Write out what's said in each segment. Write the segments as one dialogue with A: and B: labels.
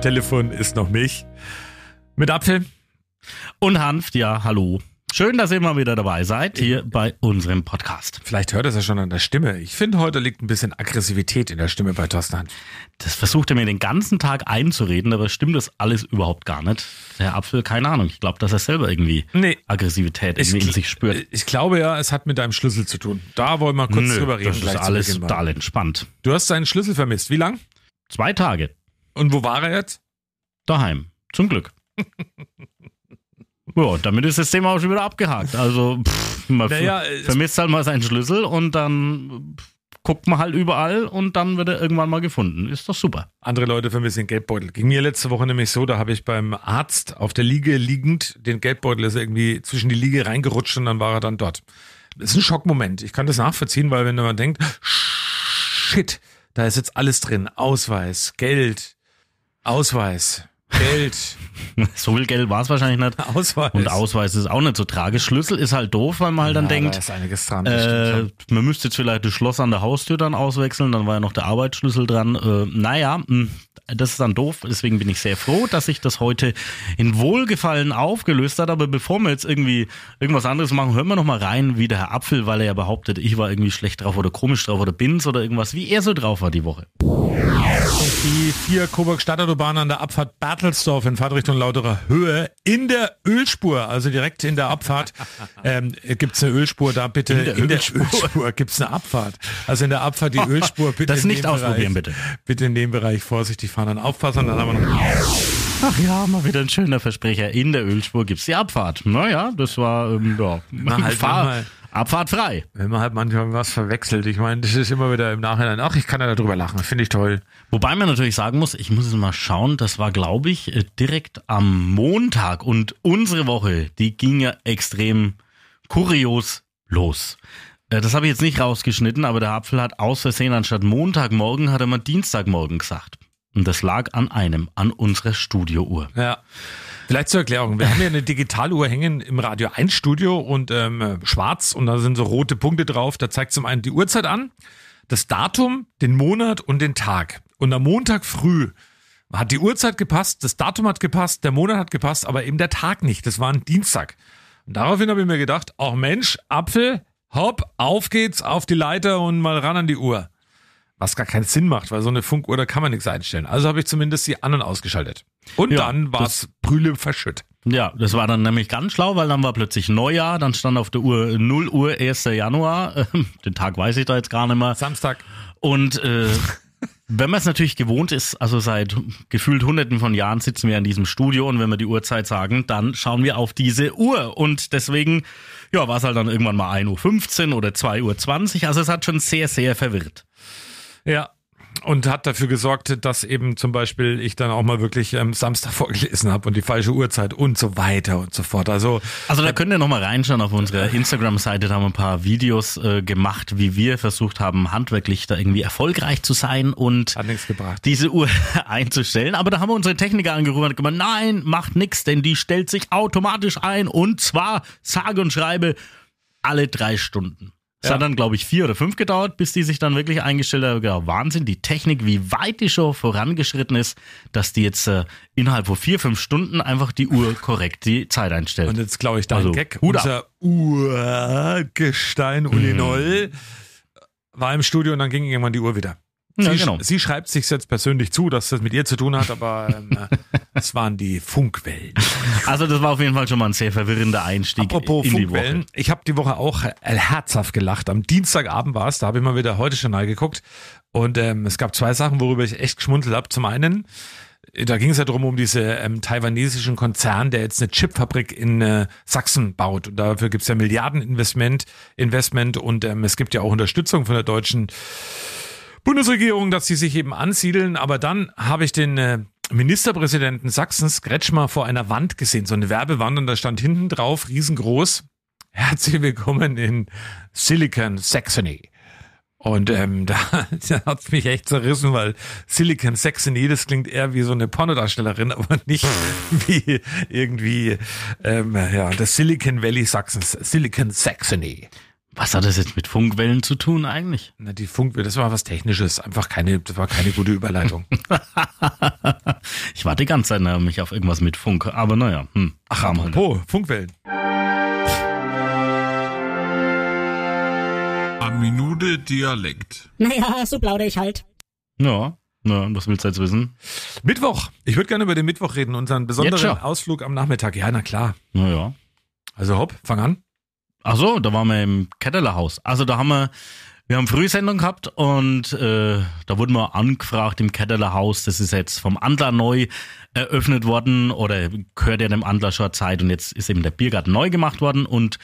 A: Am Telefon ist noch mich mit Apfel.
B: Und Hanft, ja, hallo. Schön, dass ihr mal wieder dabei seid hier bei unserem Podcast.
A: Vielleicht hört es ja schon an der Stimme. Ich finde, heute liegt ein bisschen Aggressivität in der Stimme bei Thorsten Hanf.
B: Das versucht er mir den ganzen Tag einzureden, aber stimmt das alles überhaupt gar nicht. Der Apfel, keine Ahnung. Ich glaube, dass er selber irgendwie
A: Nee.
B: Aggressivität irgendwie in sich spürt.
A: Ich glaube ja, es hat mit deinem Schlüssel zu tun. Da wollen wir kurz
B: Nö,
A: drüber reden.
B: das ist alles total entspannt.
A: Du hast deinen Schlüssel vermisst. Wie lang?
B: Zwei Tage
A: Und wo war er jetzt?
B: daheim. Zum Glück. Ja, damit ist das Thema auch schon wieder abgehakt. Also, pff, man
A: Naja,
B: vermisst halt mal seinen Schlüssel und dann pff, guckt man halt überall und dann wird er irgendwann mal gefunden. Ist doch super.
A: Andere Leute vermissen den Geldbeutel. Ging mir letzte Woche nämlich so, da habe ich beim Arzt auf der Liege liegend, den Geldbeutel ist irgendwie zwischen die Liege reingerutscht und dann war er dann dort. Das ist ein Schockmoment. Ich kann das nachvollziehen, weil wenn man denkt, shit, da ist jetzt alles drin. Ausweis, Geld, Ausweis, Geld,
B: So viel Geld war es wahrscheinlich nicht.
A: Ausweis.
B: Und Ausweis ist auch nicht so tragisch. Schlüssel ist halt doof, weil man halt dann
A: Ja, Da
B: denkt,
A: ist einiges dran.
B: äh, man müsste jetzt vielleicht das Schloss an der Haustür dann auswechseln, dann war ja noch der Arbeitsschlüssel dran. Äh, naja, mh, das ist dann doof, deswegen bin ich sehr froh, dass sich das heute in Wohlgefallen aufgelöst hat. Aber bevor wir jetzt irgendwie irgendwas anderes machen, hören wir noch mal rein, wie der Herr Apfel, weil er ja behauptet, ich war irgendwie schlecht drauf oder komisch drauf oder bin's oder irgendwas, wie er so drauf war die Woche.
A: Die vier Coburg Stadtautobahn an der Abfahrt Bertelsdorf in Fahrtrichtung Lauterer Höhe in der Ölspur, also direkt in der Abfahrt ähm, gibt es eine Ölspur, da bitte
B: In der
A: Ölspur,
B: Ölspur.
A: gibt es eine Abfahrt. Also in der Abfahrt die Ölspur, bitte
B: Das
A: in
B: nicht ausprobieren,
A: Bereich,
B: bitte.
A: Bitte in dem Bereich vorsichtig fahren, dann aufpassen, dann haben wir noch
B: Ach ja, mal wieder ein schöner Versprecher. In der Ölspur gibt's die Abfahrt. Naja, das war ähm, ja,
A: halt
B: Fahr
A: mal.
B: Abfahrt frei.
A: wenn man halt manchmal was verwechselt. Ich meine, das ist immer wieder im Nachhinein, ach, ich kann ja darüber lachen, finde ich toll.
B: Wobei man natürlich sagen muss, ich muss jetzt mal schauen, das war, glaube ich, äh, direkt am Montag und unsere Woche, die ging ja extrem kurios los. Äh, Das habe ich jetzt nicht rausgeschnitten, aber der Apfel hat aus Versehen anstatt Montagmorgen hat er mal Dienstagmorgen gesagt. Und das lag an einem, an unserer Studiouhr.
A: Ja. Vielleicht zur Erklärung. Wir haben ja eine Digitaluhr hängen im Radio 1 Studio und ähm, schwarz und da sind so rote Punkte drauf. Da zeigt zum einen die Uhrzeit an, das Datum, den Monat und den Tag. Und am Montag früh hat die Uhrzeit gepasst, das Datum hat gepasst, der Monat hat gepasst, aber eben der Tag nicht. Das war ein Dienstag. Und daraufhin habe ich mir gedacht, ach Mensch, Apfel, hopp, auf geht's, auf die Leiter und mal ran an die Uhr. Was gar keinen Sinn macht, weil so eine Funkuhr, da kann man nichts einstellen. Also habe ich zumindest die an- und ausgeschaltet. Und
B: Ja,
A: dann war es Brühle verschütt.
B: Ja, das war dann nämlich ganz schlau, weil dann war plötzlich Neujahr, dann stand auf der Uhr 0 Uhr 1. Januar, den Tag weiß ich da jetzt gar nicht mehr.
A: Samstag.
B: Und äh, wenn man es natürlich gewohnt ist, also seit gefühlt hunderten von Jahren sitzen wir in diesem Studio und wenn wir die Uhrzeit sagen, dann schauen wir auf diese Uhr. Und deswegen, ja, war es halt dann irgendwann mal 1.15 Uhr oder 2.20 Uhr. Also es hat schon sehr, sehr verwirrt.
A: Ja. Und hat dafür gesorgt, dass eben zum Beispiel ich dann auch mal wirklich ähm, Samstag vorgelesen habe und die falsche Uhrzeit und so weiter und so fort. Also
B: Also da könnt ihr nochmal reinschauen auf unserer Instagram-Seite, da haben wir ein paar Videos äh, gemacht, wie wir versucht haben, handwerklich da irgendwie erfolgreich zu sein und
A: nichts
B: diese Uhr einzustellen. Aber da haben wir unsere Techniker angerufen und gemeint, nein, macht nix, denn die stellt sich automatisch ein und zwar, sage und schreibe, alle drei Stunden. Es
A: Ja.
B: hat dann, glaube ich, vier oder fünf gedauert, bis die sich dann wirklich eingestellt hat. Genau, Wahnsinn, die Technik, wie weit die schon vorangeschritten ist, dass die jetzt äh, innerhalb von vier, fünf Stunden einfach die Uhr korrekt die Zeit einstellt.
A: Und jetzt glaube ich dein
B: Also,
A: Gag.
B: Hut.
A: Unser Urgestein Uli
B: Mhm.
A: Noll war im Studio und dann ging irgendwann die Uhr wieder.
B: Ja,
A: sie,
B: genau.
A: sie schreibt sich jetzt persönlich zu, dass das mit ihr zu tun hat, aber ähm, äh, es waren die Funkwellen.
B: Also das war auf jeden Fall schon mal ein sehr verwirrender Einstieg
A: Apropos
B: in die
A: Funkwellen,
B: Woche.
A: ich habe die Woche auch herzhaft gelacht. Am Dienstagabend war es, da habe ich mal wieder heute Journal geguckt und ähm, es gab zwei Sachen, worüber ich echt geschmunzelt habe. Zum einen, äh, da ging es ja darum, um diese ähm, taiwanesischen Konzern, der jetzt eine Chipfabrik in äh, Sachsen baut. Und dafür gibt's ja Milliardeninvestment Investment und ähm, es gibt ja auch Unterstützung von der deutschen Bundesregierung, dass sie sich eben ansiedeln. Aber dann habe ich den äh, Ministerpräsidenten Sachsens, Kretschmer, vor einer Wand gesehen, so eine Werbewand und da stand hinten drauf, riesengroß, herzlich willkommen in Silicon Saxony. Und ähm, da, da hat's mich echt zerrissen, weil Silicon Saxony, das klingt eher wie so eine Pornodarstellerin, aber nicht wie irgendwie ähm, ja, das Silicon Valley Sachsens, Silicon Saxony.
B: Was hat das jetzt mit Funkwellen zu tun eigentlich?
A: Na, die Funk, das war was Technisches, einfach keine, das war keine gute Überleitung.
B: ich warte die ganze Zeit nämlich auf irgendwas mit Funk, aber naja. Hm,
A: Ach, apropos, Funkwellen.
C: A Minute Dialekt.
D: Naja, so plaudere ich halt.
B: Ja, na, was willst du jetzt wissen?
A: Mittwoch. Ich würde gerne über den Mittwoch reden, unseren besonderen? Ausflug am Nachmittag. Ja, na klar.
B: Naja.
A: Also hopp, fang an.
B: Ach so, da waren wir im Kettelerhaus. Also da haben wir, wir haben Frühsendung gehabt und äh, da wurden wir angefragt im Kettelerhaus. Das ist jetzt vom Andler neu eröffnet worden oder gehört ja dem Andler schon Zeit und jetzt ist eben der Biergarten neu gemacht worden und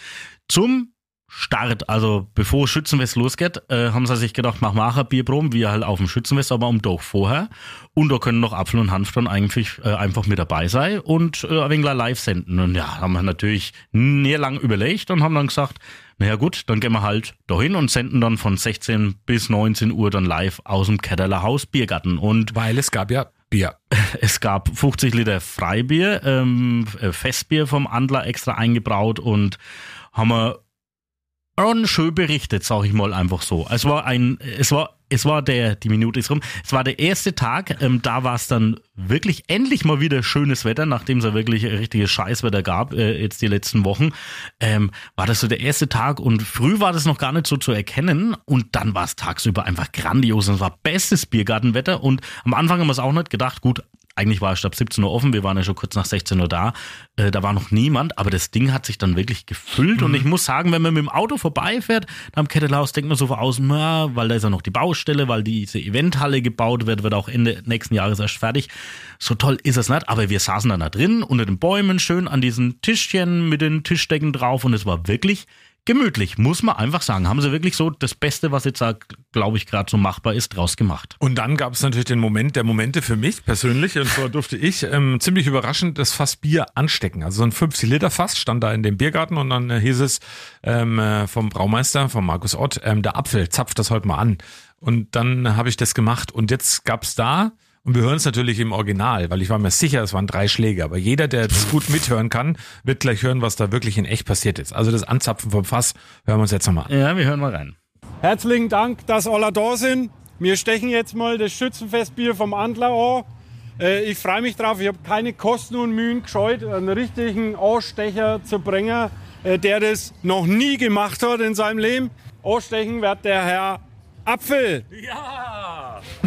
B: zum Start, also bevor Schützenfest losgeht, äh, haben sie sich gedacht, wir auch ein Bierproben, wie halt auf dem Schützenfest, aber um doch vorher. Und da können noch Apfel und Hanf dann eigentlich äh, einfach mit dabei sein und äh, ein wenig live senden. Und ja, haben wir natürlich nie lang überlegt und haben dann gesagt, naja gut, dann gehen wir halt dahin und senden dann von 16 bis 19 Uhr dann live aus dem Ketteler Haus Biergarten. Und
A: Weil es gab ja Bier.
B: es gab 50 Liter Freibier, ähm, äh, Festbier vom Andler extra eingebraut und haben wir schön berichtet, sag ich mal einfach so. Es war ein, es war, es war der, die Minute ist rum. Es war der erste Tag, ähm, da war es dann wirklich endlich mal wieder schönes Wetter, nachdem es ja wirklich richtiges Scheißwetter gab, äh, jetzt die letzten Wochen. Ähm, war das so der erste Tag und früh war das noch gar nicht so zu erkennen und dann war es tagsüber einfach grandios und es war bestes Biergartenwetter und am Anfang haben wir es auch nicht gedacht, gut, eigentlich war es ab 17 Uhr offen, wir waren ja schon kurz nach 16 Uhr da. Äh, da war noch niemand, aber das Ding hat sich dann wirklich gefüllt. Und ich muss sagen, wenn man mit dem Auto vorbeifährt, am Kettelhaus denkt man so von außen, na, weil da ist ja noch die Baustelle, weil diese Eventhalle gebaut wird, wird auch Ende nächsten Jahres erst fertig. So toll ist es nicht, aber wir saßen dann da drin, unter den Bäumen, schön an diesen Tischchen mit den Tischdecken drauf und es war wirklich gemütlich, muss man einfach sagen. Haben sie wirklich so das Beste, was jetzt, glaube ich, gerade so machbar ist, draus gemacht.
A: Und dann gab es natürlich den Moment der Momente für mich persönlich, und zwar durfte ich ähm, ziemlich überraschend das Fass Bier anstecken. Also so ein 50 Liter Fass stand da in dem Biergarten und dann äh, hieß es ähm, äh, vom Braumeister, vom Markus Ott, ähm, der Apfel, zapft das heute mal an. Und dann habe ich das gemacht und jetzt gab's da und wir hören es natürlich im Original, weil ich war mir sicher, es waren drei Schläge. Aber jeder, der das gut mithören kann, wird gleich hören, was da wirklich in echt passiert ist. Also das Anzapfen vom Fass hören wir uns jetzt nochmal an.
B: Ja, wir hören mal rein.
E: Herzlichen Dank, dass alle da sind. Wir stechen jetzt mal das Schützenfestbier vom Antler an. Äh, Ich freue mich drauf. Ich habe keine Kosten und Mühen gescheut, einen richtigen Ausstecher zu bringen, äh, der das noch nie gemacht hat in seinem Leben. Ausstechen wird der Herr Apfel.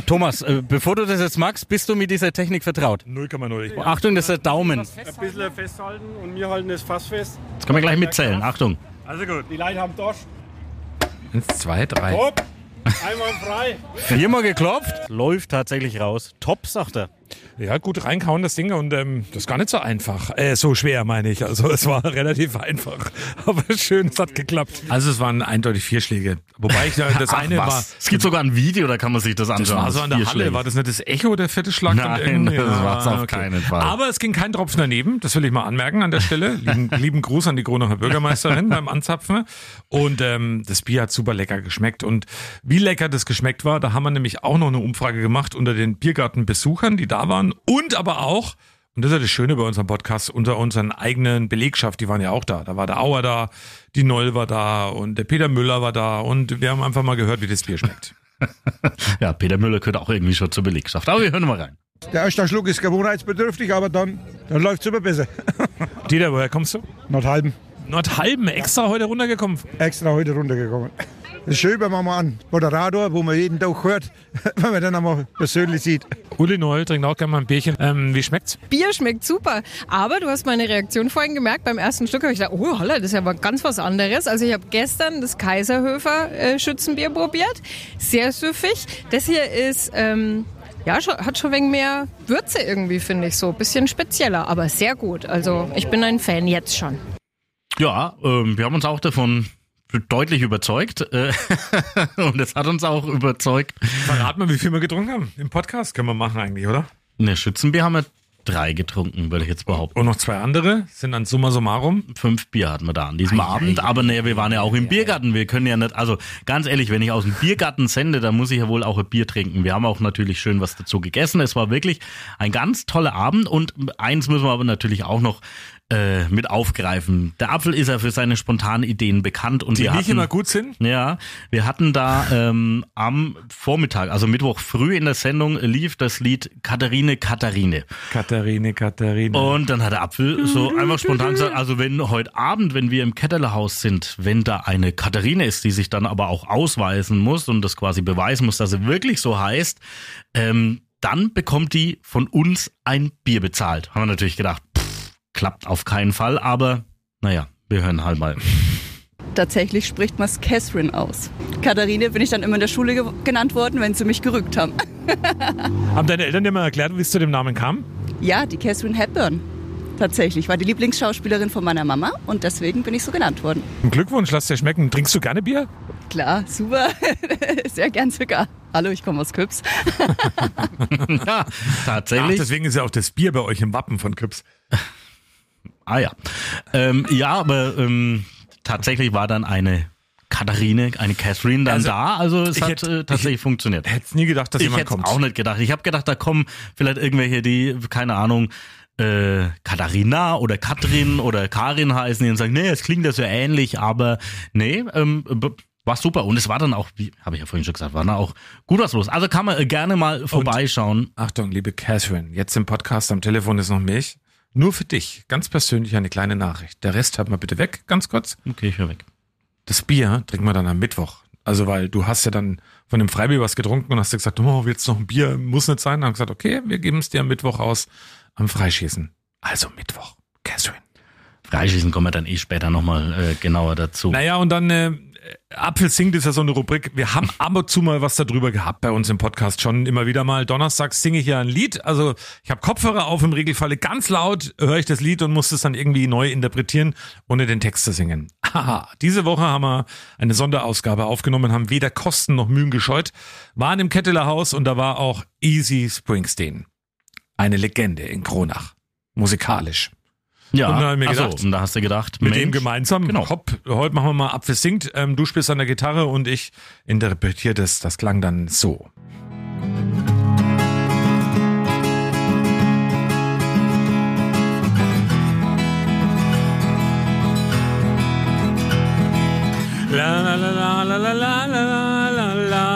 F: Thomas, äh, bevor du das jetzt magst, bist du mit dieser Technik vertraut?
A: 0,0. Ich
F: Achtung, das ist der Daumen.
E: Ein bisschen festhalten und wir halten das Fass fest.
B: Jetzt können wir gleich mitzählen. Achtung.
E: Also gut. Die Leute haben Dorsch.
A: Eins, zwei, drei.
E: Hopp. Einmal frei.
F: Viermal geklopft, läuft tatsächlich raus. Top, sagt er.
A: Ja, gut reinkauen das Ding und ähm, das ist gar nicht so einfach. Äh, so schwer meine ich. Also es war relativ einfach. Aber schön, es hat geklappt. Also es waren eindeutig vier Schläge. Wobei ich äh, das
B: Ach,
A: eine
B: was?
A: war.
B: Es gibt sogar ein Video, da kann man sich das
A: Das
B: anschauen.
A: war so an der Halle,
B: Schläge.
A: war das nicht das Echo, der vierte Schlag?
B: Nein,
A: dann irgendwie?
B: das war's auf keinen Fall.
A: Aber es ging kein Tropfen daneben, das will ich mal anmerken an der Stelle. Lieben, lieben Gruß an die Kronacher Bürgermeisterin beim Anzapfen. Und ähm, das Bier hat super lecker geschmeckt. Und wie lecker das geschmeckt war, da haben wir nämlich auch noch eine Umfrage gemacht unter den Biergartenbesuchern, die da waren. Und aber auch, und das ist ja das Schöne bei unserem Podcast, unter unseren eigenen Belegschaft, die waren ja auch da. Da war der Auer da, die Noll war da und der Peter Müller war da. Und wir haben einfach mal gehört, wie das Bier schmeckt.
B: Ja, Peter Müller gehört auch irgendwie schon zur Belegschaft. Aber wir hören mal rein.
G: Der erste Schluck ist gewohnheitsbedürftig, aber dann, dann läuft es immer besser.
A: Dieter, woher kommst du?
G: Nordhalben,
A: Nordhalben extra heute runtergekommen.
G: extra heute runtergekommen. Das ist schön, wenn man mal einen Moderator, wo man jeden Tag hört, wenn man den einmal persönlich sieht.
A: Uli Noll trinkt auch gerne mal ein Bierchen. Ähm, wie schmeckt's?
H: Bier schmeckt super. Aber du hast meine Reaktion vorhin gemerkt. Beim ersten Stück habe ich gedacht, oh holla, das ist ja aber ganz was anderes. Also ich habe gestern das Kaiserhöfer äh, Schützenbier probiert. Sehr süffig. Das hier ist, ähm, ja, schon, hat schon ein wenig mehr Würze irgendwie, finde ich so. Bisschen spezieller, aber sehr gut. Also ich bin ein Fan jetzt schon.
B: Ja, ähm, wir haben uns auch davon deutlich überzeugt. Äh, und es hat uns auch überzeugt.
A: Verrat mal, wie viel wir getrunken haben. Im Podcast können wir machen eigentlich, oder?
B: Ne, Schützenbier haben wir drei getrunken, würde ich jetzt behaupten.
A: Und noch zwei andere sind dann summa summarum.
B: Fünf Bier hatten wir da an diesem
A: Ei,
B: Abend.
A: ei,
B: Aber naja, wir waren ja auch im Biergarten. Wir können ja nicht, also ganz ehrlich, wenn ich aus dem Biergarten sende, dann muss ich ja wohl auch ein Bier trinken. Wir haben auch natürlich schön was dazu gegessen. Es war wirklich ein ganz toller Abend. Und eins müssen wir aber natürlich auch noch äh, mit aufgreifen. Der Apfel ist ja für seine spontanen Ideen bekannt und
A: Die
B: wir
A: nicht
B: hatten,
A: immer gut sind.
B: ja, wir hatten da ähm, am Vormittag, also Mittwoch früh in der Sendung lief das Lied Katharine Katharine.
A: Katharine, Katharine.
B: Und dann hat der Apfel so einfach spontan gesagt, also wenn heute Abend, wenn wir im Ketterlehaus sind, wenn da eine Katharine ist, die sich dann aber auch ausweisen muss und das quasi beweisen muss, dass sie wirklich so heißt, ähm, dann bekommt die von uns ein Bier bezahlt. Haben wir natürlich gedacht, klappt auf keinen Fall, aber naja, wir hören halt mal.
D: Tatsächlich spricht man es Catherine aus. Katharine bin ich dann immer in der Schule ge genannt worden, wenn sie mich gerügt haben.
A: Haben deine Eltern dir mal erklärt, wie es zu dem Namen kam?
D: Ja, die Catherine Hepburn. Tatsächlich war die Lieblingsschauspielerin von meiner Mama und deswegen bin ich so genannt worden.
A: Glückwunsch, lass dir schmecken. Trinkst du gerne Bier?
D: Klar, super. Sehr gern sogar. Hallo, ich komme aus Küps.
B: ja,
A: Ach,
B: tatsächlich.
A: deswegen ist ja auch das Bier bei euch im Wappen von Küps.
B: Ah ja. Ähm, ja, aber ähm, tatsächlich war dann eine Katharine, eine Catherine dann
A: Also,
B: da. Also es
A: ich
B: hat
A: hätte-
B: äh, tatsächlich funktioniert.
A: Hättest nie gedacht, dass
B: Ich
A: jemand
B: hätte
A: kommt.
B: auch nicht gedacht. Ich habe gedacht, da kommen vielleicht irgendwelche, die, keine Ahnung, äh, Katharina oder Katrin oder Karin heißen, die und sagen, nee, es klingt ja so ähnlich, aber nee, ähm, war super. Und es war dann auch, wie habe ich ja vorhin schon gesagt, war dann auch gut was los. Also kann man äh, gerne mal vorbeischauen.
A: Achtung, liebe Catherine, jetzt im Podcast am Telefon ist noch Milch. Nur für dich, ganz persönlich eine kleine Nachricht. Der Rest hört mal bitte weg, ganz kurz.
B: Okay, ich höre weg.
A: Das Bier trinken wir dann am Mittwoch. Also, weil du hast ja dann von dem Freibier was getrunken und hast dir gesagt, oh, jetzt noch ein Bier, muss nicht sein. Dann haben gesagt, okay, wir geben es dir am Mittwoch aus, am Freischießen. Also Mittwoch, Catherine.
B: Freischießen kommen wir dann eh später nochmal äh, genauer dazu.
A: Naja, und dann äh, Apfel singt ist ja so eine Rubrik. Wir haben ab und zu mal was darüber gehabt bei uns im Podcast schon immer wieder mal. Donnerstags singe ich ja ein Lied. Also ich habe Kopfhörer auf im Regelfalle ganz laut, höre ich das Lied und muss es dann irgendwie neu interpretieren, ohne den Text zu singen. Haha, diese Woche haben wir eine Sonderausgabe aufgenommen, haben weder Kosten noch Mühen gescheut, waren im Ketteler Haus und da war auch Easy Springsteen. Eine Legende in Kronach. Musikalisch.
B: Ja,
A: und dann hab ich mir
B: ach so,
A: gedacht,
B: und da hast du gedacht,
A: Mit
B: Mensch,
A: dem gemeinsam.
B: Genau.
A: Hopp, heute machen wir mal Apfel singt. Ähm, du spielst an der Gitarre und ich interpretiere das. Das klang dann so. La la la la la la la la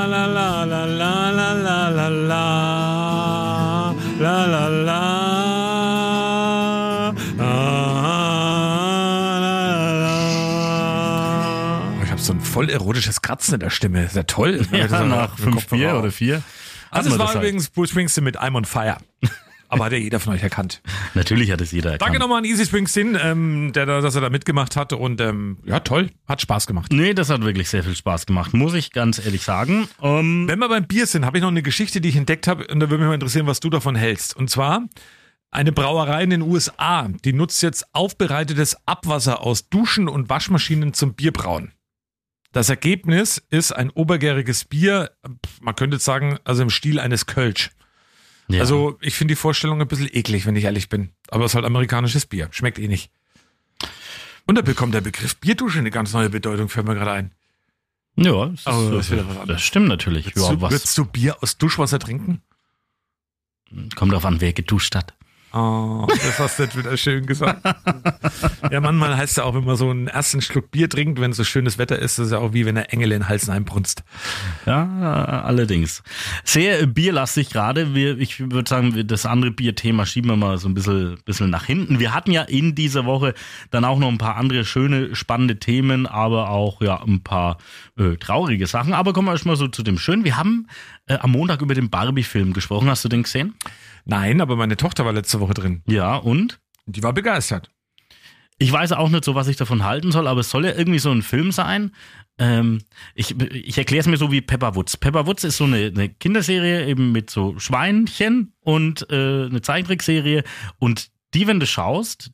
A: la la la la la la la voll erotisches Kratzen in der Stimme. Ist ja toll.
B: Ja,
A: So
B: nach fünf Bier oder vier.
A: Also es war
B: halt.
A: übrigens Bruce Springsteen mit I'm on Fire. Aber hat ja jeder von euch erkannt.
B: Natürlich hat es jeder erkannt.
A: Danke nochmal an Easy Springsteen, ähm, der, da- dass er da mitgemacht hat. Und ähm, ja, toll, hat Spaß gemacht.
B: Nee, das hat wirklich sehr viel Spaß gemacht, muss ich ganz ehrlich sagen. Ähm,
A: Wenn wir beim Bier sind, habe ich noch eine Geschichte, die ich entdeckt habe. Und da würde mich mal interessieren, was du davon hältst. Und zwar eine Brauerei in den USA, die nutzt jetzt aufbereitetes Abwasser aus Duschen und Waschmaschinen zum Bierbrauen. Das Ergebnis ist ein obergäriges Bier, man könnte sagen, also im Stil eines Kölsch.
B: ja.
A: Also ich finde die Vorstellung ein bisschen eklig, wenn ich ehrlich bin. Aber es ist halt amerikanisches Bier. Schmeckt eh nicht. Und da bekommt der Begriff Bierdusche eine ganz neue Bedeutung, fällt mir gerade ein.
B: ja, das,
A: das
B: ist,
A: anderes.
B: das stimmt natürlich.
A: Würdest, du, du Bier aus Duschwasser trinken?
B: kommt drauf an, wer geduscht hat.
A: Oh, das hast du jetzt wieder schön gesagt. ja, manchmal heißt es ja auch, wenn man so einen ersten Schluck Bier trinkt, wenn so schönes Wetter ist, das ist ja auch wie wenn der Engel in den Hals einbrunst.
B: Ja, allerdings. Sehr bierlastig gerade. Ich würde sagen, das andere Bierthema schieben wir mal so ein bisschen, bisschen nach hinten. Wir hatten ja in dieser Woche dann auch noch ein paar andere schöne, spannende Themen, aber auch ja ein paar äh, traurige Sachen. Aber kommen wir erstmal so zu dem Schönen. Wir haben äh, am Montag über den Barbie-Film gesprochen. Hast du den gesehen?
A: Nein, aber meine Tochter war letzte Woche drin.
B: Ja, und?
A: Die war begeistert.
B: Ich weiß auch nicht so, was ich davon halten soll, aber es soll ja irgendwie so ein Film sein. Ähm, ich ich erkläre es mir so wie Pepper Woods. Pepper Woods ist so eine, eine Kinderserie eben mit so Schweinchen und äh, eine Zeichentrickserie. Und die, wenn du schaust,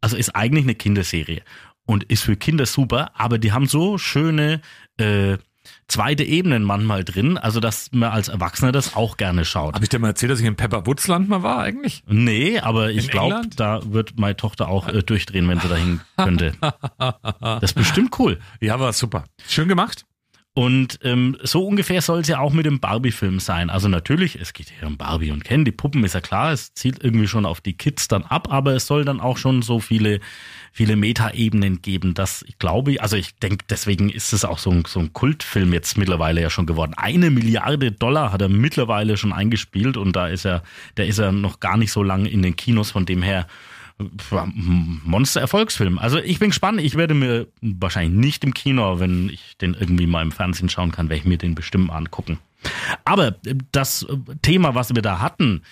B: also ist eigentlich eine Kinderserie und ist für Kinder super, aber die haben so schöne äh, zweite Ebenen manchmal drin, also dass man als Erwachsener das auch gerne schaut.
A: Habe ich dir mal erzählt, dass ich in Pepper Woods Land mal war eigentlich?
B: Nee, aber ich glaube, da wird meine Tochter auch äh, durchdrehen, wenn sie dahin könnte. Das ist bestimmt cool.
A: Ja, war super. Schön gemacht.
B: Und ähm, so ungefähr soll es ja auch mit dem Barbie-Film sein. Also natürlich, es geht hier um Barbie und Ken, die Puppen ist ja klar, es zielt irgendwie schon auf die Kids dann ab, aber es soll dann auch schon so viele, viele Metaebenen geben, dass ich glaube, also ich denke, deswegen ist es auch so ein, so ein Kultfilm jetzt mittlerweile ja schon geworden. Eine Milliarde Dollar hat er mittlerweile schon eingespielt und da ist er, der ist er noch gar nicht so lange in den Kinos, von dem her Monster-Erfolgsfilm. Also ich bin gespannt. Ich werde mir wahrscheinlich nicht im Kino, wenn ich den irgendwie mal im Fernsehen schauen kann, werde ich mir den bestimmt angucken. Aber das Thema, was wir da hatten,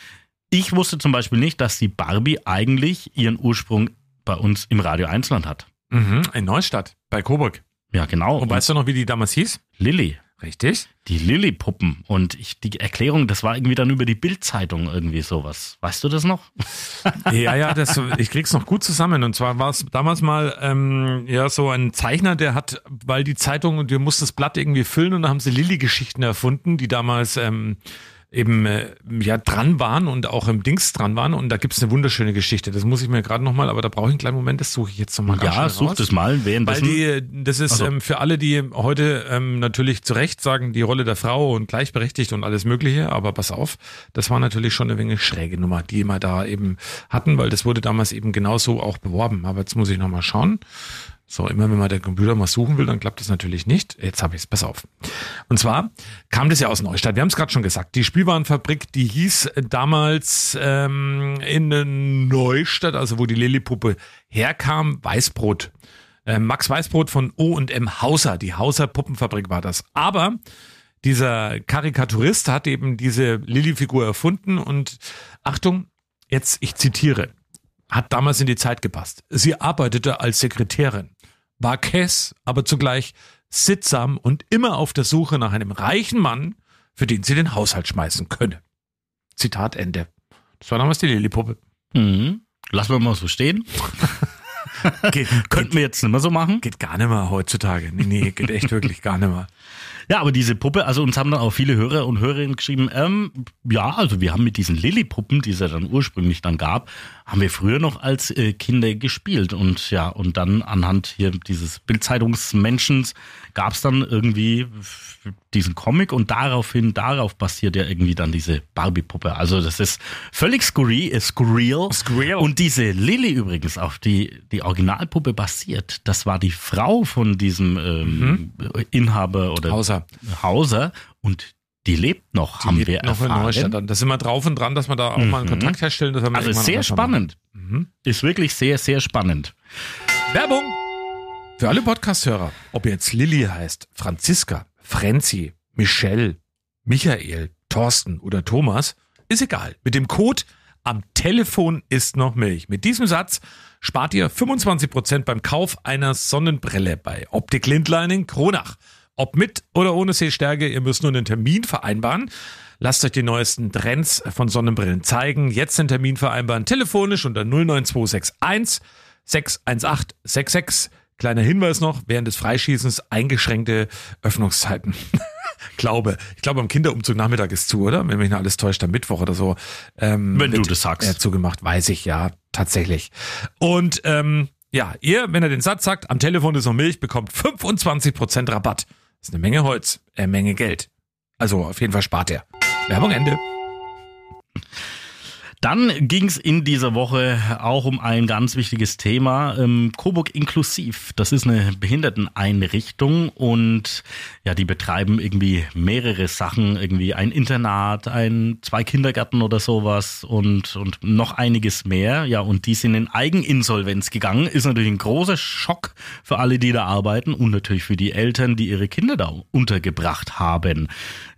B: ich wusste zum Beispiel nicht, dass die Barbie eigentlich ihren Ursprung bei uns im Radio Einzelland hat.
A: Mhm, in Neustadt, bei Coburg.
B: Ja, genau.
A: Und weißt du noch, wie die damals hieß?
B: Lilly.
A: Richtig.
B: Die Lilly-Puppen. Und ich, die Erklärung, das war irgendwie dann über die Bild-Zeitung irgendwie sowas. Weißt du das noch?
A: Ja, ja, das, ich krieg's noch gut zusammen. Und zwar war es damals mal ähm, ja so ein Zeichner, der hat, weil die Zeitung und wir mussten das Blatt irgendwie füllen und da haben sie Lilly-Geschichten erfunden, die damals ähm, eben äh, ja dran waren und auch im Dings dran waren. Und da gibt's eine wunderschöne Geschichte. Das muss ich mir gerade nochmal, aber da brauche ich einen kleinen Moment, das suche ich jetzt nochmal
B: Ja, such das mal.
A: Weil
B: Währenddessen,
A: die, das ist
B: Also.
A: ähm, für alle, die heute ähm, natürlich zu Recht sagen, die Rolle der Frau und gleichberechtigt und alles Mögliche, aber pass auf, das war natürlich schon eine wenig schräge Nummer, die wir da eben hatten, weil das wurde damals eben genauso auch beworben. Aber jetzt muss ich nochmal schauen. So, immer wenn man den Computer mal suchen will, dann klappt das natürlich nicht. Jetzt habe ich es, pass auf. Und zwar kam das ja aus Neustadt. Wir haben es gerade schon gesagt. Die Spielwarenfabrik, die hieß äh, damals ähm, in Neustadt, also wo die Lillipuppe herkam, Weißbrot. Äh, Max Weißbrot von O und M Hauser. Die Hauser Puppenfabrik war das. Aber dieser Karikaturist hat eben diese Lilly-Figur erfunden und Achtung, jetzt ich zitiere, hat damals in die Zeit gepasst. Sie arbeitete als Sekretärin, war Kess, aber zugleich sittsam und immer auf der Suche nach einem reichen Mann, für den sie den Haushalt schmeißen könne. Zitat Ende. Das war damals die Lillipuppe.
B: Mhm. Lassen wir mal so stehen.
A: Geht,
B: Könnten wir jetzt nicht mehr so machen.
A: geht gar nicht mehr heutzutage. Nee, nee, geht echt wirklich gar nicht mehr.
B: Ja, aber diese Puppe, also uns haben dann auch viele Hörer und Hörerinnen geschrieben, ähm, ja, also wir haben mit diesen Lilly-Puppen, die es ja dann ursprünglich dann gab, haben wir früher noch als äh, Kinder gespielt. Und ja, und dann anhand hier dieses Bildzeitungsmenschens gab es dann irgendwie diesen Comic und daraufhin, darauf basiert ja irgendwie dann diese Barbie-Puppe. Also das ist völlig skurril, äh, skurril.
A: Skurril.
B: Und diese Lilly übrigens, auf die die Originalpuppe basiert, das war die Frau von diesem ähm, Inhaber oder
A: Hauser.
B: Hauser und die lebt noch,
A: Die
B: haben
A: lebt
B: wir
A: noch in
B: erfahren.
A: Neustadt. Da sind wir drauf und dran, dass wir da auch mal einen
B: Mhm.
A: Kontakt herstellen. Das werden wir
B: Also
A: irgendwann
B: sehr spannend. Ist wirklich sehr, sehr spannend.
A: Werbung! Für alle Podcast-Hörer, ob jetzt Lilly heißt, Franziska, Frenzi, Michelle, Michael, Thorsten oder Thomas, ist egal. Mit dem Code am Telefon ist noch Milch. Mit diesem Satz spart ihr 25% beim Kauf einer Sonnenbrille bei Optik Lindleining Kronach. Ob mit oder ohne Sehstärke, ihr müsst nur einen Termin vereinbaren. Lasst euch die neuesten Trends von Sonnenbrillen zeigen. Jetzt den Termin vereinbaren, telefonisch unter 09261 618 66. Kleiner Hinweis noch, während des Freischießens eingeschränkte Öffnungszeiten. glaube. Ich glaube, am Kinderumzug Nachmittag ist zu, oder? Wenn mich nicht alles täuscht, am Mittwoch oder so. Ähm,
B: Wenn du das sagst.
A: Er zugemacht, weiß ich ja, tatsächlich. Und ähm, ja, ihr, wenn er den Satz sagt, am Telefon ist noch Milch, bekommt 25% Rabatt. Das ist eine Menge Holz, äh, Menge Geld. Also auf jeden Fall spart er. Werbung Ende.
B: Dann ging es in dieser Woche auch um ein ganz wichtiges Thema, ähm, Coburg Inklusiv. Das ist eine Behinderteneinrichtung und ja, die betreiben irgendwie mehrere Sachen, irgendwie ein Internat, ein zwei Kindergärten oder sowas und und noch einiges mehr. Ja, und die sind in Eigeninsolvenz gegangen. Ist natürlich ein großer Schock für alle, die da arbeiten und natürlich für die Eltern, die ihre Kinder da untergebracht haben.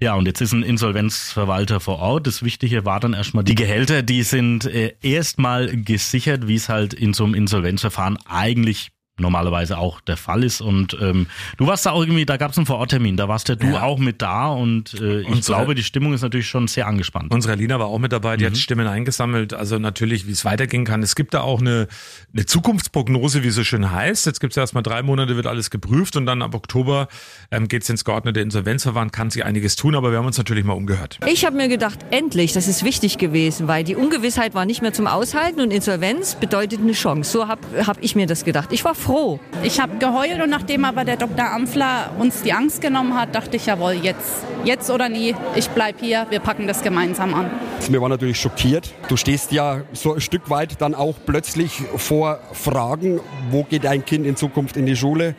B: Ja, und jetzt ist ein Insolvenzverwalter vor Ort. Das Wichtige war dann erstmal die Gehälter, die sind äh, erstmal gesichert, wie es halt in so einem Insolvenzverfahren eigentlich normalerweise auch der Fall ist. Und ähm, du warst da auch irgendwie, da gab es einen Vororttermin, da warst ja du
A: Ja.
B: auch mit da und äh, ich
A: Unsere-
B: glaube, die Stimmung ist natürlich schon sehr angespannt.
A: Unsere Lina war auch mit dabei, die
B: Mhm.
A: hat Stimmen eingesammelt. Also natürlich, wie es weitergehen kann. Es gibt da auch eine, eine Zukunftsprognose, wie es so schön heißt. Jetzt gibt es erstmal drei Monate, wird alles geprüft und dann ab Oktober ähm, geht es ins geordnete Insolvenzverfahren, kann sich einiges tun, aber wir haben uns natürlich mal umgehört.
I: Ich habe mir gedacht, endlich, das ist wichtig gewesen, weil die Ungewissheit war nicht mehr zum Aushalten und Insolvenz bedeutet eine Chance. So habe hab ich mir das gedacht. Ich war froh.
J: Froh. Ich habe geheult und nachdem aber der Dr. Amfler uns die Angst genommen hat, dachte ich, jawohl, jetzt, jetzt oder nie, ich bleib hier, wir packen das gemeinsam an.
K: Wir waren natürlich schockiert. Du stehst ja so ein Stück weit dann auch plötzlich vor Fragen, wo geht ein Kind in Zukunft in die Schule?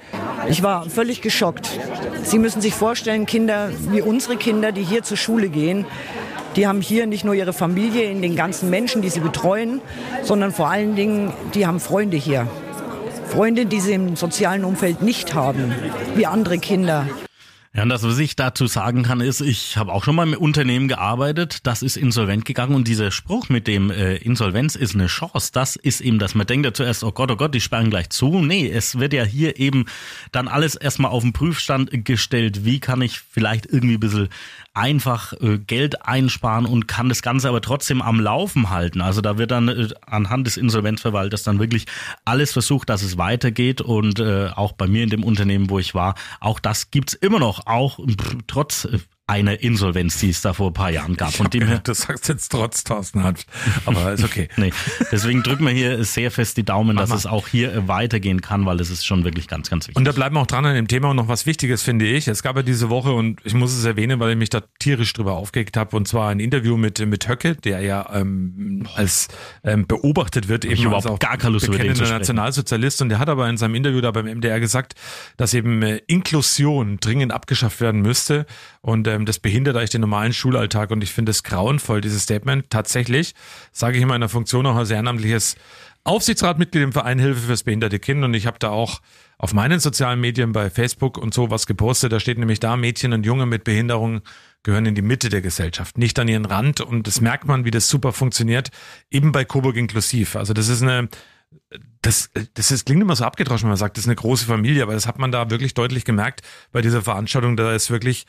L: Ich war völlig geschockt. Sie müssen sich vorstellen, Kinder wie unsere Kinder, die hier zur Schule gehen, die haben hier nicht nur ihre Familie in den ganzen Menschen, die sie betreuen, sondern vor allen Dingen, die haben Freunde hier. Freunde, die sie im sozialen Umfeld nicht haben, wie andere Kinder.
B: Ja, und das, was ich dazu sagen kann, ist, ich habe auch schon mal im Unternehmen gearbeitet, das ist insolvent gegangen und dieser Spruch mit dem äh, Insolvenz ist eine Chance, das ist eben, dass man denkt ja zuerst, oh Gott, oh Gott, die sperren gleich zu. Nee, es wird ja hier eben dann alles erstmal auf den Prüfstand gestellt. Wie kann ich vielleicht irgendwie ein bisschen einfach äh, Geld einsparen und kann das Ganze aber trotzdem am Laufen halten. Also da wird dann äh, anhand des Insolvenzverwalters dann wirklich alles versucht, dass es weitergeht und äh, auch bei mir in dem Unternehmen, wo ich war, auch das gibt's immer noch, auch pff, trotz äh, eine Insolvenz, die es da vor ein paar Jahren gab.
A: Ich hab
B: dem
A: gehört, du sagst jetzt trotz Thorsten Hanf, aber ist okay.
B: nee, deswegen drücken wir hier sehr fest die Daumen,
A: Mach
B: dass
A: mal.
B: es auch hier weitergehen kann, weil es ist schon wirklich ganz, ganz wichtig.
A: Und da bleiben wir auch dran an dem Thema und noch was Wichtiges, finde ich. Es gab ja diese Woche, und ich muss es erwähnen, weil ich mich da tierisch drüber aufgeregt habe, und zwar ein Interview mit, mit Höcke, der ja ähm, als ähm, beobachtet wird, eben
B: überhaupt
A: als auch
B: gar keine Lust,
A: bekennender. Nationalsozialist. Und der hat aber in seinem Interview da beim MDR gesagt, dass eben äh, Inklusion dringend abgeschafft werden müsste. Und ähm, das behindert eigentlich den normalen Schulalltag. Und ich finde es grauenvoll, dieses Statement. Tatsächlich, sage ich in meiner Funktion auch als ehrenamtliches Aufsichtsratmitglied im Verein Hilfe fürs behinderte Kind. Und ich habe da auch auf meinen sozialen Medien bei Facebook und so was gepostet. Da steht nämlich da, Mädchen und Junge mit Behinderung gehören in die Mitte der Gesellschaft, nicht an ihren Rand. Und das merkt man, wie das super funktioniert, eben bei Coburg inklusiv. Also das ist eine, das, das ist, klingt immer so abgedroschen, wenn man sagt, das ist eine große Familie, aber das hat man da wirklich deutlich gemerkt bei dieser Veranstaltung. Da ist wirklich,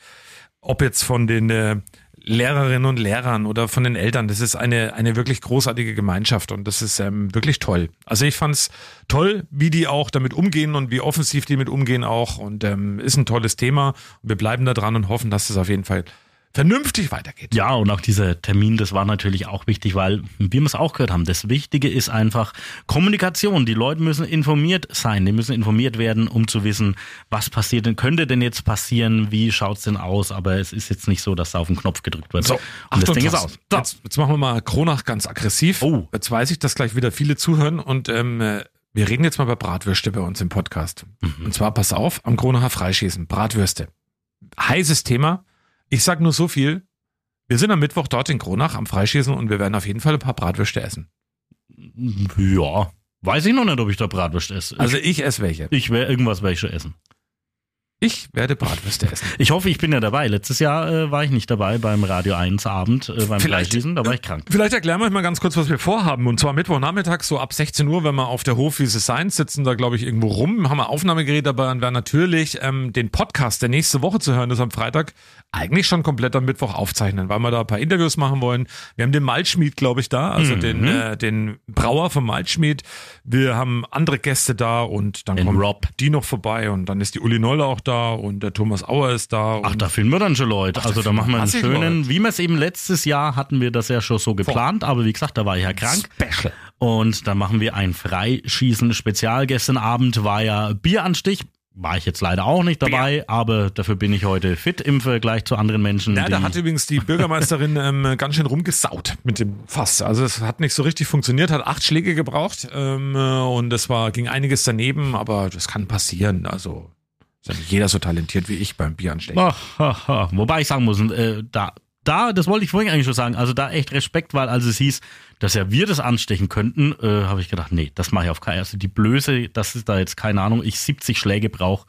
A: ob jetzt von den äh, Lehrerinnen und Lehrern oder von den Eltern, das ist eine, eine wirklich großartige Gemeinschaft und das ist ähm, wirklich toll. Also ich fand's toll, wie die auch damit umgehen und wie offensiv die mit umgehen auch und ähm, ist ein tolles Thema wir bleiben da dran und hoffen, dass es auf jeden Fall vernünftig weitergeht.
B: Ja, und auch dieser Termin, das war natürlich auch wichtig, weil, wir es auch gehört haben, das Wichtige ist einfach Kommunikation. Die Leute müssen informiert sein, die müssen informiert werden, um zu wissen, was passiert denn, könnte denn jetzt passieren, wie schaut's denn aus, aber es ist jetzt nicht so, dass da auf den Knopf gedrückt wird.
A: So,
B: und das
A: Achtung,
B: Ding ist aus. So.
A: Jetzt, jetzt machen wir mal Kronach ganz aggressiv.
B: Oh.
A: Jetzt weiß ich, dass gleich wieder viele zuhören und ähm, äh, wir reden jetzt mal über Bratwürste bei uns im Podcast.
B: Mhm.
A: Und zwar, pass auf, am Kronacher Freischießen, Bratwürste. Heißes Thema. Ich sag nur so viel. Wir sind am Mittwoch dort in Kronach am Freischießen und wir werden auf jeden Fall ein paar Bratwürste essen.
B: Ja, weiß ich noch nicht, ob ich da Bratwurst esse.
A: Also ich esse welche.
B: ich werde irgendwas werde ich schon essen.
A: Ich werde Bratwürste essen.
B: Ich hoffe, ich bin ja dabei. Letztes Jahr äh, war ich nicht dabei beim Radio 1 Abend, äh, beim Fleischlesen, da war ich krank.
A: Vielleicht erklären wir euch mal ganz kurz, was wir vorhaben. Und zwar Mittwochnachmittag, so ab 16 Uhr, wenn wir auf der Hofwiese sein, sitzen da, glaube ich, irgendwo rum, haben wir Aufnahmegerät dabei und werden natürlich ähm, den Podcast, der nächste Woche zu hören ist am Freitag, eigentlich schon komplett am Mittwoch aufzeichnen, weil wir da ein paar Interviews machen wollen. Wir haben den Malzschmied, glaube ich, da, also
B: Mhm.
A: den, äh, den Brauer vom Malzschmied. Wir haben andere Gäste da und dann kommt
B: Rob.
A: die noch vorbei und dann ist die Uli Nolle auch da und der Thomas Auer ist da.
B: Ach, da finden wir dann schon Leute.
A: Ach,
B: also da machen
A: wir
B: einen schönen,
A: Leute.
B: wie wir es eben letztes Jahr hatten wir das ja schon so geplant, aber wie gesagt, da war ich ja krank.
A: Special.
B: Und da machen wir ein Freischießen-Spezial. Gestern Abend war ja Bieranstich. War ich jetzt leider auch nicht dabei, aber dafür bin ich heute fit im Vergleich zu anderen Menschen.
A: Ja, da hat übrigens die Bürgermeisterin ähm, ganz schön rumgesaut mit dem Fass. Also es hat nicht so richtig funktioniert, hat acht Schläge gebraucht ähm, äh, und es war ging einiges daneben, aber das kann passieren. Also ist ja nicht jeder so talentiert wie ich beim
B: ha. Wobei ich sagen muss, äh, da, da, das wollte ich vorhin eigentlich schon sagen, also da echt Respekt, weil als es hieß, dass ja wir das anstechen könnten, äh, habe ich gedacht, nee, das mache ich auf keinen Also die Blöße, dass es da jetzt, keine Ahnung, ich 70 Schläge brauche,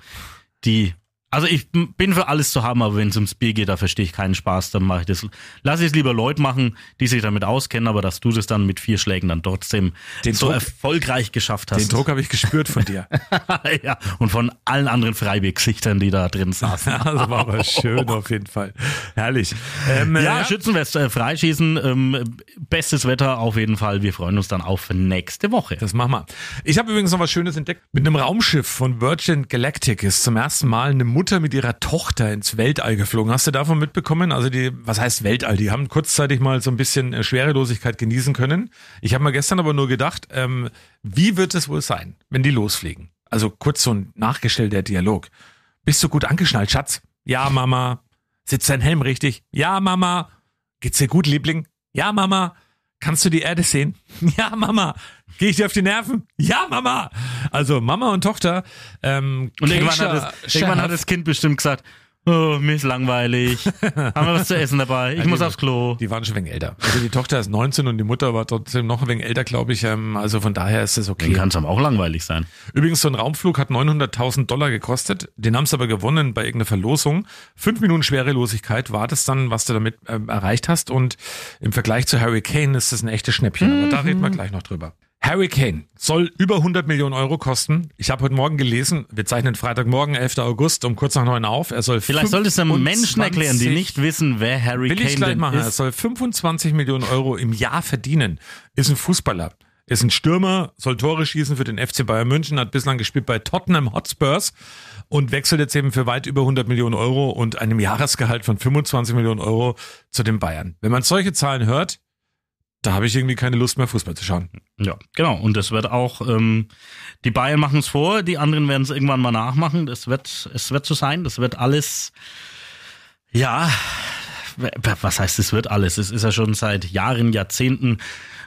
B: die, also ich bin für alles zu haben, aber wenn es ums Bier geht, da verstehe ich keinen Spaß, dann mache ich das, lass ich es lieber Leute machen, die sich damit auskennen, aber dass du das dann mit vier Schlägen dann trotzdem
A: Den
B: so
A: Druck-
B: erfolgreich geschafft hast.
A: Den Druck habe ich gespürt von dir.
B: ja, und von allen anderen Freibier-Gesichtern, die da drin saßen.
A: das war aber schön auf jeden Fall. Herrlich. Ähm, äh,
B: Ja, Schützenfest, äh, Freischießen, ähm, bestes Wetter auf jeden Fall. Wir freuen uns dann auf nächste Woche.
A: Das machen wir. Ich habe übrigens noch was Schönes entdeckt. Mit einem Raumschiff von Virgin Galactic ist zum ersten Mal eine Mutter mit ihrer Tochter ins Weltall geflogen. Hast du davon mitbekommen? Also die, was heißt Weltall? Die haben kurzzeitig mal so ein bisschen äh, Schwerelosigkeit genießen können. Ich habe mir gestern aber nur gedacht, ähm, wie wird es wohl sein, wenn die losfliegen? Also kurz so ein nachgestellter Dialog. Bist du gut angeschnallt, Schatz? Ja, Mama. Sitzt dein Helm richtig? Ja, Mama. Geht's dir gut, Liebling? Ja, Mama. Kannst du die Erde sehen? Ja, Mama. Gehe ich dir auf die Nerven? Ja, Mama. Also Mama und Tochter. Ähm,
B: Und irgendwann hat, das, irgendwann hat das Kind bestimmt gesagt, oh, mir ist langweilig. Haben wir was zu essen dabei? Ich
A: Ja,
B: muss
A: die-
B: aufs Klo.
A: Die waren schon ein wenig älter. Also die Tochter ist 19 und die Mutter war trotzdem noch ein wenig älter, glaube ich. Ähm, also von daher ist es okay.
B: Dann kann es auch langweilig sein.
A: Übrigens, so ein Raumflug hat 900.000 Dollar gekostet. Den haben sie aber gewonnen bei irgendeiner Verlosung. Fünf Minuten Schwerelosigkeit war das dann, was du damit ähm, erreicht hast. Und im Vergleich zu Harry Kane ist das ein echtes Schnäppchen. Aber da reden wir gleich noch drüber. Harry Kane soll über 100 Millionen Euro kosten. Ich habe heute Morgen gelesen, wir zeichnen Freitagmorgen, 11. August, um kurz nach neun auf. Er soll
B: Vielleicht solltest du
A: 25
B: Menschen erklären, die nicht wissen, wer Harry
A: Will
B: Kane
A: ich gleich machen. Er
B: ist.
A: soll 25 Millionen Euro im Jahr verdienen. Ist ein Fußballer. Ist ein Stürmer, soll Tore schießen für den FC Bayern München, hat bislang gespielt bei Tottenham Hotspurs und wechselt jetzt eben für weit über 100 Millionen Euro und einem Jahresgehalt von 25 Millionen Euro zu den Bayern. Wenn man solche Zahlen hört, da habe ich irgendwie keine Lust mehr Fußball zu schauen.
B: Ja, genau. Und das wird auch, ähm, die Bayern machen es vor, die anderen werden es irgendwann mal nachmachen. Das wird, es wird so sein. Das wird alles, ja, was heißt, es wird alles? Es ist ja schon seit Jahren, Jahrzehnten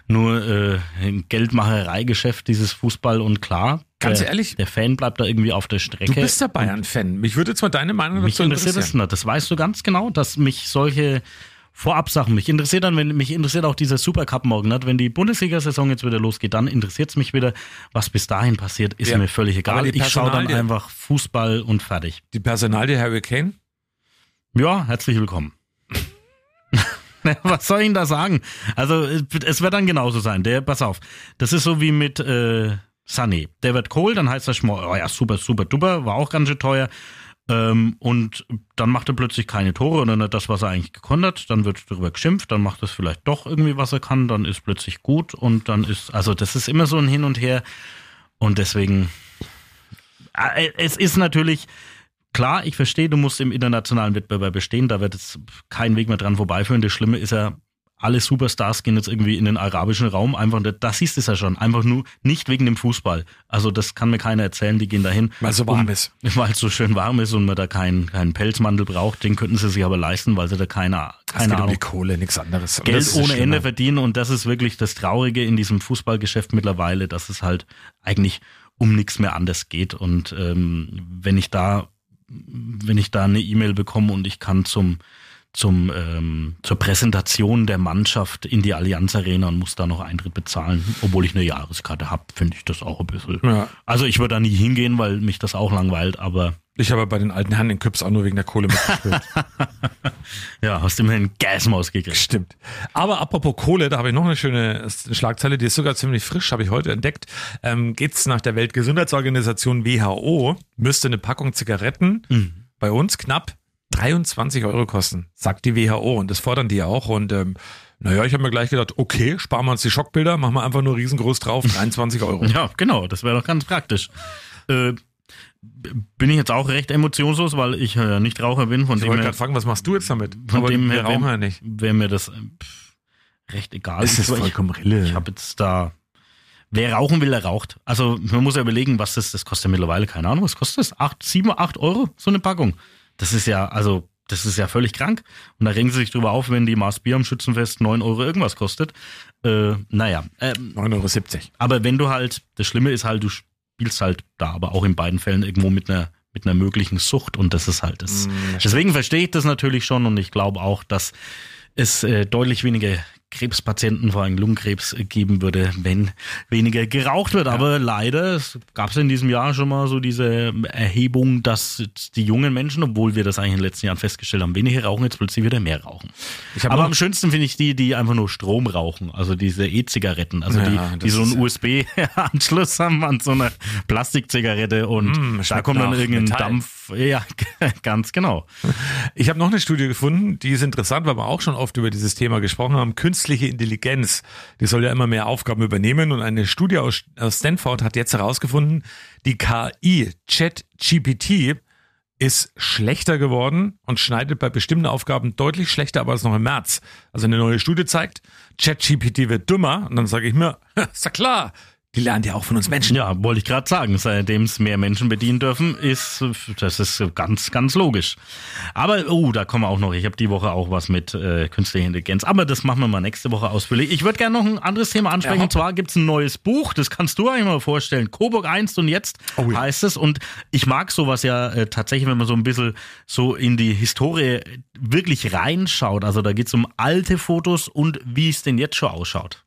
B: nur äh, ein Geldmachereigeschäft, dieses Fußball. Und klar,
A: Ganz
B: der,
A: ehrlich?
B: der Fan bleibt da irgendwie auf der Strecke.
A: Du bist der Bayern-Fan. Mich würde jetzt mal deine Meinung
B: Mich
A: dazu
B: interessiert das
A: interessieren.
B: nicht. Das weißt du ganz genau, dass mich solche Vorabsachen, mich interessiert dann, wenn mich interessiert auch dieser Supercup morgen, nicht? wenn die Bundesliga-Saison jetzt wieder losgeht, dann interessiert es mich wieder, was bis dahin passiert, ist
A: Ja.
B: mir völlig egal. Ich schaue dann einfach Fußball und fertig.
A: Die Personalie Harry Kane?
B: Ja, herzlich willkommen. Was soll ich Ihnen da sagen? Also es wird dann genauso sein. Der, pass auf, das ist so wie mit äh, Sané. Der wird Kohl, dann heißt das schon mal, oh ja, super, super, duper, war auch ganz schön teuer. Ähm, und dann macht er plötzlich keine Tore oder nicht das, was er eigentlich gekonnt hat. Dann wird darüber geschimpft, dann macht er vielleicht doch irgendwie, was er kann, dann ist plötzlich gut und dann ist, also das ist immer so ein Hin und Her. Und deswegen, äh, es ist natürlich, klar, ich verstehe, du musst im internationalen Wettbewerb bestehen, da wird es kein Weg mehr dran vorbeiführen. Das Schlimme ist ja, alle Superstars gehen jetzt irgendwie in den arabischen Raum, einfach, das siehst du ja schon, einfach nur nicht wegen dem Fußball. Also das kann mir keiner erzählen, die gehen dahin.
A: Weil es so warm ist.
B: Weil es so schön warm ist und man da keinen, keinen Pelzmantel braucht, den könnten sie sich aber leisten, weil sie da keine,
A: Es
B: keine
A: geht um
B: Ahnung,
A: die Kohle, nichts anderes. Und
B: Geld ohne. Ende verdienen und das ist wirklich das Traurige in diesem Fußballgeschäft mittlerweile, dass es halt eigentlich um nichts mehr anders geht und ähm, wenn ich da wenn ich da eine E-Mail bekomme und ich kann zum zum ähm, zur Präsentation der Mannschaft in die Allianz Arena und muss da noch Eintritt bezahlen, obwohl ich eine Jahreskarte habe, finde ich das auch ein bisschen.
A: Ja.
B: Also ich würde da nie hingehen, weil mich das auch langweilt, aber
A: Ich habe bei den alten Herren in Küps auch nur wegen der Kohle mitgespielt.
B: ja, hast immerhin Gasmaus gekriegt.
A: Stimmt. Aber apropos Kohle, da habe ich noch eine schöne Schlagzeile, die ist sogar ziemlich frisch, habe ich heute entdeckt. Ähm, geht's nach der Weltgesundheitsorganisation WHO, müsste eine Packung Zigaretten
B: Mhm.
A: bei uns knapp 23 Euro kosten, sagt die WHO. Und das fordern die ja auch. Und ähm, naja, ich habe mir gleich gedacht, okay, sparen wir uns die Schockbilder, machen wir einfach nur riesengroß drauf, 23 Euro.
B: Ja, genau, das wäre doch ganz praktisch. Äh, bin ich jetzt auch recht emotionslos, weil ich äh, nicht Raucher bin. Von
A: Ich
B: dem
A: wollte gerade fragen, was machst du jetzt damit?
B: von
A: Aber
B: dem her
A: rauchen
B: wär-
A: ja nicht.
B: wäre mir das äh, pff, recht egal.
A: Es ist vollkommen Rille.
B: Ich habe jetzt da. Wer rauchen will, der raucht. Also man muss ja überlegen, was das, das kostet ja mittlerweile, keine Ahnung, was kostet das? Acht, sieben, acht Euro, so eine Packung. Das ist ja, also, das ist ja völlig krank. Und da regen sie sich drüber auf, wenn die Maß Bier am Schützenfest neun Euro irgendwas kostet. Äh, naja. Ähm,
A: 9,70 Euro.
B: aber wenn du halt, das Schlimme ist halt, du spielst halt da, aber auch in beiden Fällen irgendwo mit einer mit einer möglichen Sucht und das ist halt das. Deswegen verstehe ich das natürlich schon und ich glaube auch, dass es äh, deutlich weniger Krebspatienten, vor allem Lungenkrebs, äh, geben würde, wenn weniger geraucht wird. Aber leider gab es in diesem Jahr schon mal so diese Erhebung, dass die jungen Menschen, obwohl wir das eigentlich in den letzten Jahren festgestellt haben, weniger rauchen, jetzt plötzlich wieder mehr rauchen. Aber am schönsten finde ich die, die einfach nur Strom rauchen, also diese E-Zigaretten, also
A: Ja,
B: die, die so einen
A: ja-
B: USB-Anschluss haben an so eine Plastikzigarette und
A: Mm,
B: da kommt dann irgendein
A: Metall.
B: Dampf. Ja, ganz genau.
A: Ich habe noch eine Studie gefunden, die ist interessant, weil wir auch schon oft über dieses Thema gesprochen haben. Künstliche Intelligenz, die soll ja immer mehr Aufgaben übernehmen. Und eine Studie aus, Stanford hat jetzt herausgefunden, die KI ChatGPT ist schlechter geworden und schneidet bei bestimmten Aufgaben deutlich schlechter aber als noch im März. Also eine neue Studie zeigt, ChatGPT wird dümmer. Und dann sage ich mir, ist ja klar, die lernt ja auch von uns Menschen.
B: Ja, wollte ich gerade sagen. Seitdem es mehr Menschen bedienen dürfen, ist das ist ganz, ganz logisch. Aber, oh, da kommen wir auch noch. Ich habe die Woche auch was mit äh, künstlicher Intelligenz. Aber das machen wir mal nächste Woche ausführlich. Ich würde gerne noch ein anderes Thema ansprechen.
A: Ja.
B: und zwar gibt es ein neues Buch. Das kannst du eigentlich mal vorstellen. Coburg einst und jetzt
A: Oh ja.
B: heißt es. Und ich mag sowas ja äh, tatsächlich, wenn man so ein bisschen so in die Historie wirklich reinschaut. Also da geht es um alte Fotos und wie es denn jetzt schon ausschaut.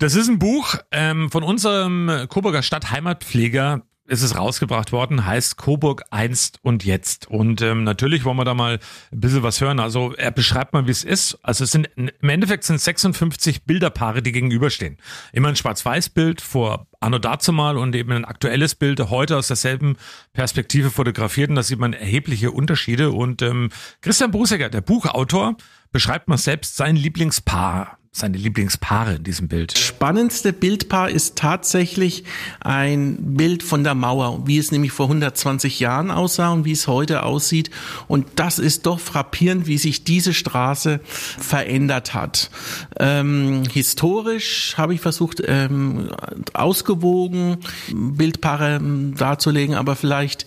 A: Das ist ein Buch ähm, von unserem Coburger Stadtheimatpfleger. Ist es rausgebracht worden, heißt Coburg einst und jetzt. Und ähm, natürlich wollen wir da mal ein bisschen was hören. Also er beschreibt mal, wie es ist. Also es sind im Endeffekt sind es 56 Bilderpaare, die gegenüberstehen. Immer ein Schwarz-Weiß-Bild vor Anno dazumal und eben ein aktuelles Bild heute aus derselben Perspektive fotografiert. Und da sieht man erhebliche Unterschiede. Und ähm, Christian Brusecker, der Buchautor, beschreibt mal selbst sein Lieblingspaar, seine Lieblingspaare in diesem Bild.
M: spannendste Bildpaar ist tatsächlich ein Bild von der Mauer, wie es nämlich vor 120 Jahren aussah und wie es heute aussieht. Und das ist doch frappierend, wie sich diese Straße verändert hat. Ähm, historisch habe ich versucht, ähm, ausgewogen Bildpaare ähm, darzulegen, aber vielleicht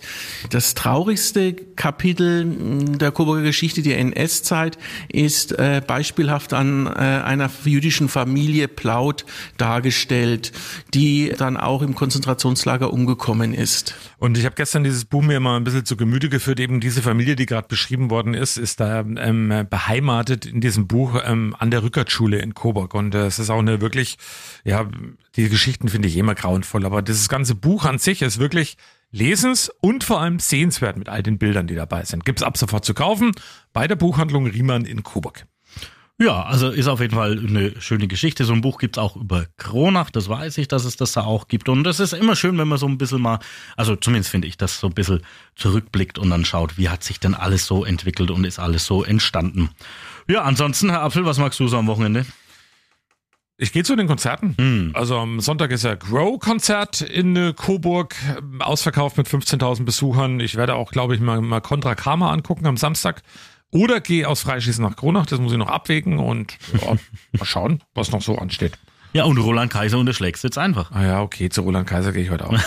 M: das traurigste Kapitel mh, der Coburger Geschichte, die NS-Zeit, ist äh, beispielhaft an äh, einer jüdischen Familie Plaut dargestellt, die dann auch im Konzentrationslager umgekommen ist.
A: Und ich habe gestern dieses Buch mir mal ein bisschen zu Gemüte geführt. Eben diese Familie, die gerade beschrieben worden ist, ist da ähm, beheimatet in diesem Buch ähm, an der Rückertschule in Coburg. Und äh, es ist auch eine wirklich, ja, die Geschichten finde ich immer grauenvoll. Aber dieses ganze Buch an sich ist wirklich lesens und vor allem sehenswert mit all den Bildern, die dabei sind. Gibt's ab sofort zu kaufen bei der Buchhandlung Riemann in Coburg.
B: Ja, also ist auf jeden Fall eine schöne Geschichte. So ein Buch gibt's auch über Kronach, das weiß ich, dass es das da auch gibt. Und das ist immer schön, wenn man so ein bisschen mal, also zumindest finde ich, das so ein bisschen zurückblickt und dann schaut, wie hat sich denn alles so entwickelt und ist alles so entstanden. Ja, ansonsten, Herr Apfel, was magst du so am Wochenende?
A: Ich gehe zu den Konzerten.
B: Hm.
A: Also am Sonntag ist ja Grow-Konzert in äh, Coburg, ähm, ausverkauft mit 15.000 Besuchern. Ich werde auch, glaube ich, mal, mal Contra Karma angucken am Samstag. Oder gehe aus Freischießen nach Kronach, das muss ich noch abwägen und ja, mal schauen, was noch so ansteht.
B: Ja, und Roland Kaiser unterschlägst jetzt einfach.
A: Ah ja, okay, zu Roland Kaiser gehe ich heute auch.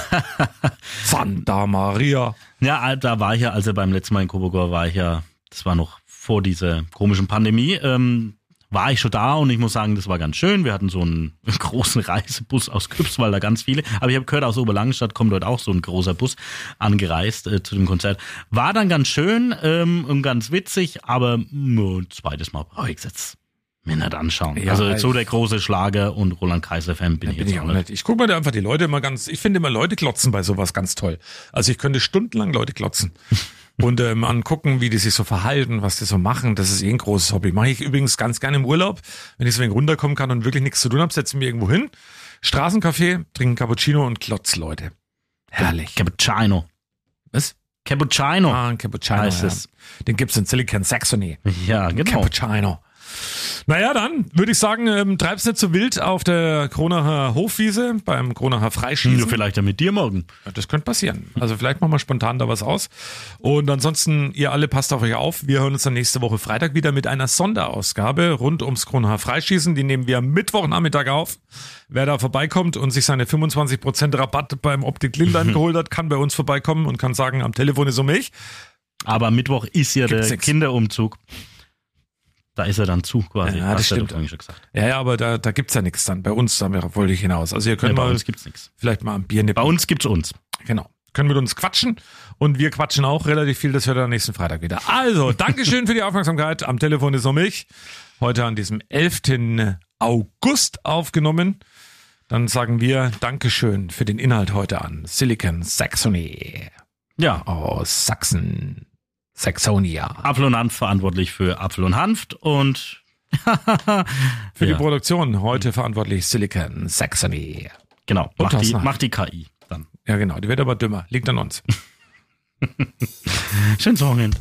A: Santa Maria.
B: Ja, da war ich ja, als er beim letzten Mal in Coburg war, war ich ja, das war noch vor dieser komischen Pandemie, ähm, war ich schon da und ich muss sagen, das war ganz schön. Wir hatten so einen großen Reisebus aus Küpswald, da ganz viele. Aber ich habe gehört, aus Oberlangenstadt kommt dort auch so ein großer Bus angereist äh, zu dem Konzert. War dann ganz schön ähm, und ganz witzig, aber nur ein zweites Mal brauche ich jetzt mir nicht anschauen.
A: Ja,
B: also so der große Schlager und Roland Kaiser-Fan bin ich
A: Bin
B: jetzt
A: ich auch nicht. Ich gucke mir da einfach die Leute immer ganz, ich finde immer Leute glotzen bei sowas ganz toll. Also ich könnte stundenlang Leute glotzen. Und ähm, angucken, wie die sich so verhalten, was die so machen. Das ist eh ein großes Hobby. Mache ich übrigens ganz gerne im Urlaub. Wenn ich so wenig runterkommen kann und wirklich nichts zu tun habe, setze ich mich irgendwo hin. Straßencafé, trinken Cappuccino und glotz Leute. Herrlich.
B: Cappuccino.
A: Was?
B: Cappuccino.
A: Ah, ein Cappuccino.
B: Heißt
A: ja.
B: es.
A: Den gibt's in Silicon Saxony.
B: Ja, genau.
A: Cappuccino. Naja, dann würde ich sagen, ähm, treib's nicht so wild auf der Kronacher Hofwiese beim Kronacher Freischießen.
B: Nur vielleicht ja mit dir morgen.
A: Ja, Das könnte passieren. Also vielleicht machen wir spontan da was aus. Und ansonsten, ihr alle passt auf euch auf. Wir hören uns dann nächste Woche Freitag wieder mit einer Sonderausgabe rund ums Kronacher Freischießen. Die nehmen wir am Mittwochnachmittag auf. Wer da vorbeikommt und sich seine 25% Rabatt beim Optik Lindheim geholt hat, kann bei uns vorbeikommen und kann sagen, am Telefon ist um mich.
B: Aber Mittwoch ist ja
A: Gibt's
B: der
A: nix.
B: Kinderumzug. Da ist er dann zu quasi.
A: Ja, das stimmt. Ja, ja, aber da, da gibt's ja nichts dann. Bei uns, da wollte ich hinaus. Also ihr könnt
B: Ja, bei
A: mal,
B: uns gibt's nichts.
A: vielleicht mal ein Bier nippen.
B: Bei uns gibt's uns.
A: Genau. Können mit uns quatschen und wir quatschen auch relativ viel. Das hört ihr am nächsten Freitag wieder. Also, Dankeschön für die Aufmerksamkeit. Am Telefon ist um mich. Heute an diesem 11. August aufgenommen. Dann sagen wir Dankeschön für den Inhalt heute an Silicon Saxony
B: Ja.
A: aus Sachsen. Saxonia.
B: Apfel und Hanf verantwortlich für Apfel und Hanft und
A: Für die
B: Ja.
A: Produktion heute verantwortlich Silicon Saxony.
B: genau,
A: Und
B: macht die, macht die KI dann.
A: Ja, genau. Die wird aber dümmer. Liegt an uns.
B: Schönes Wochenende.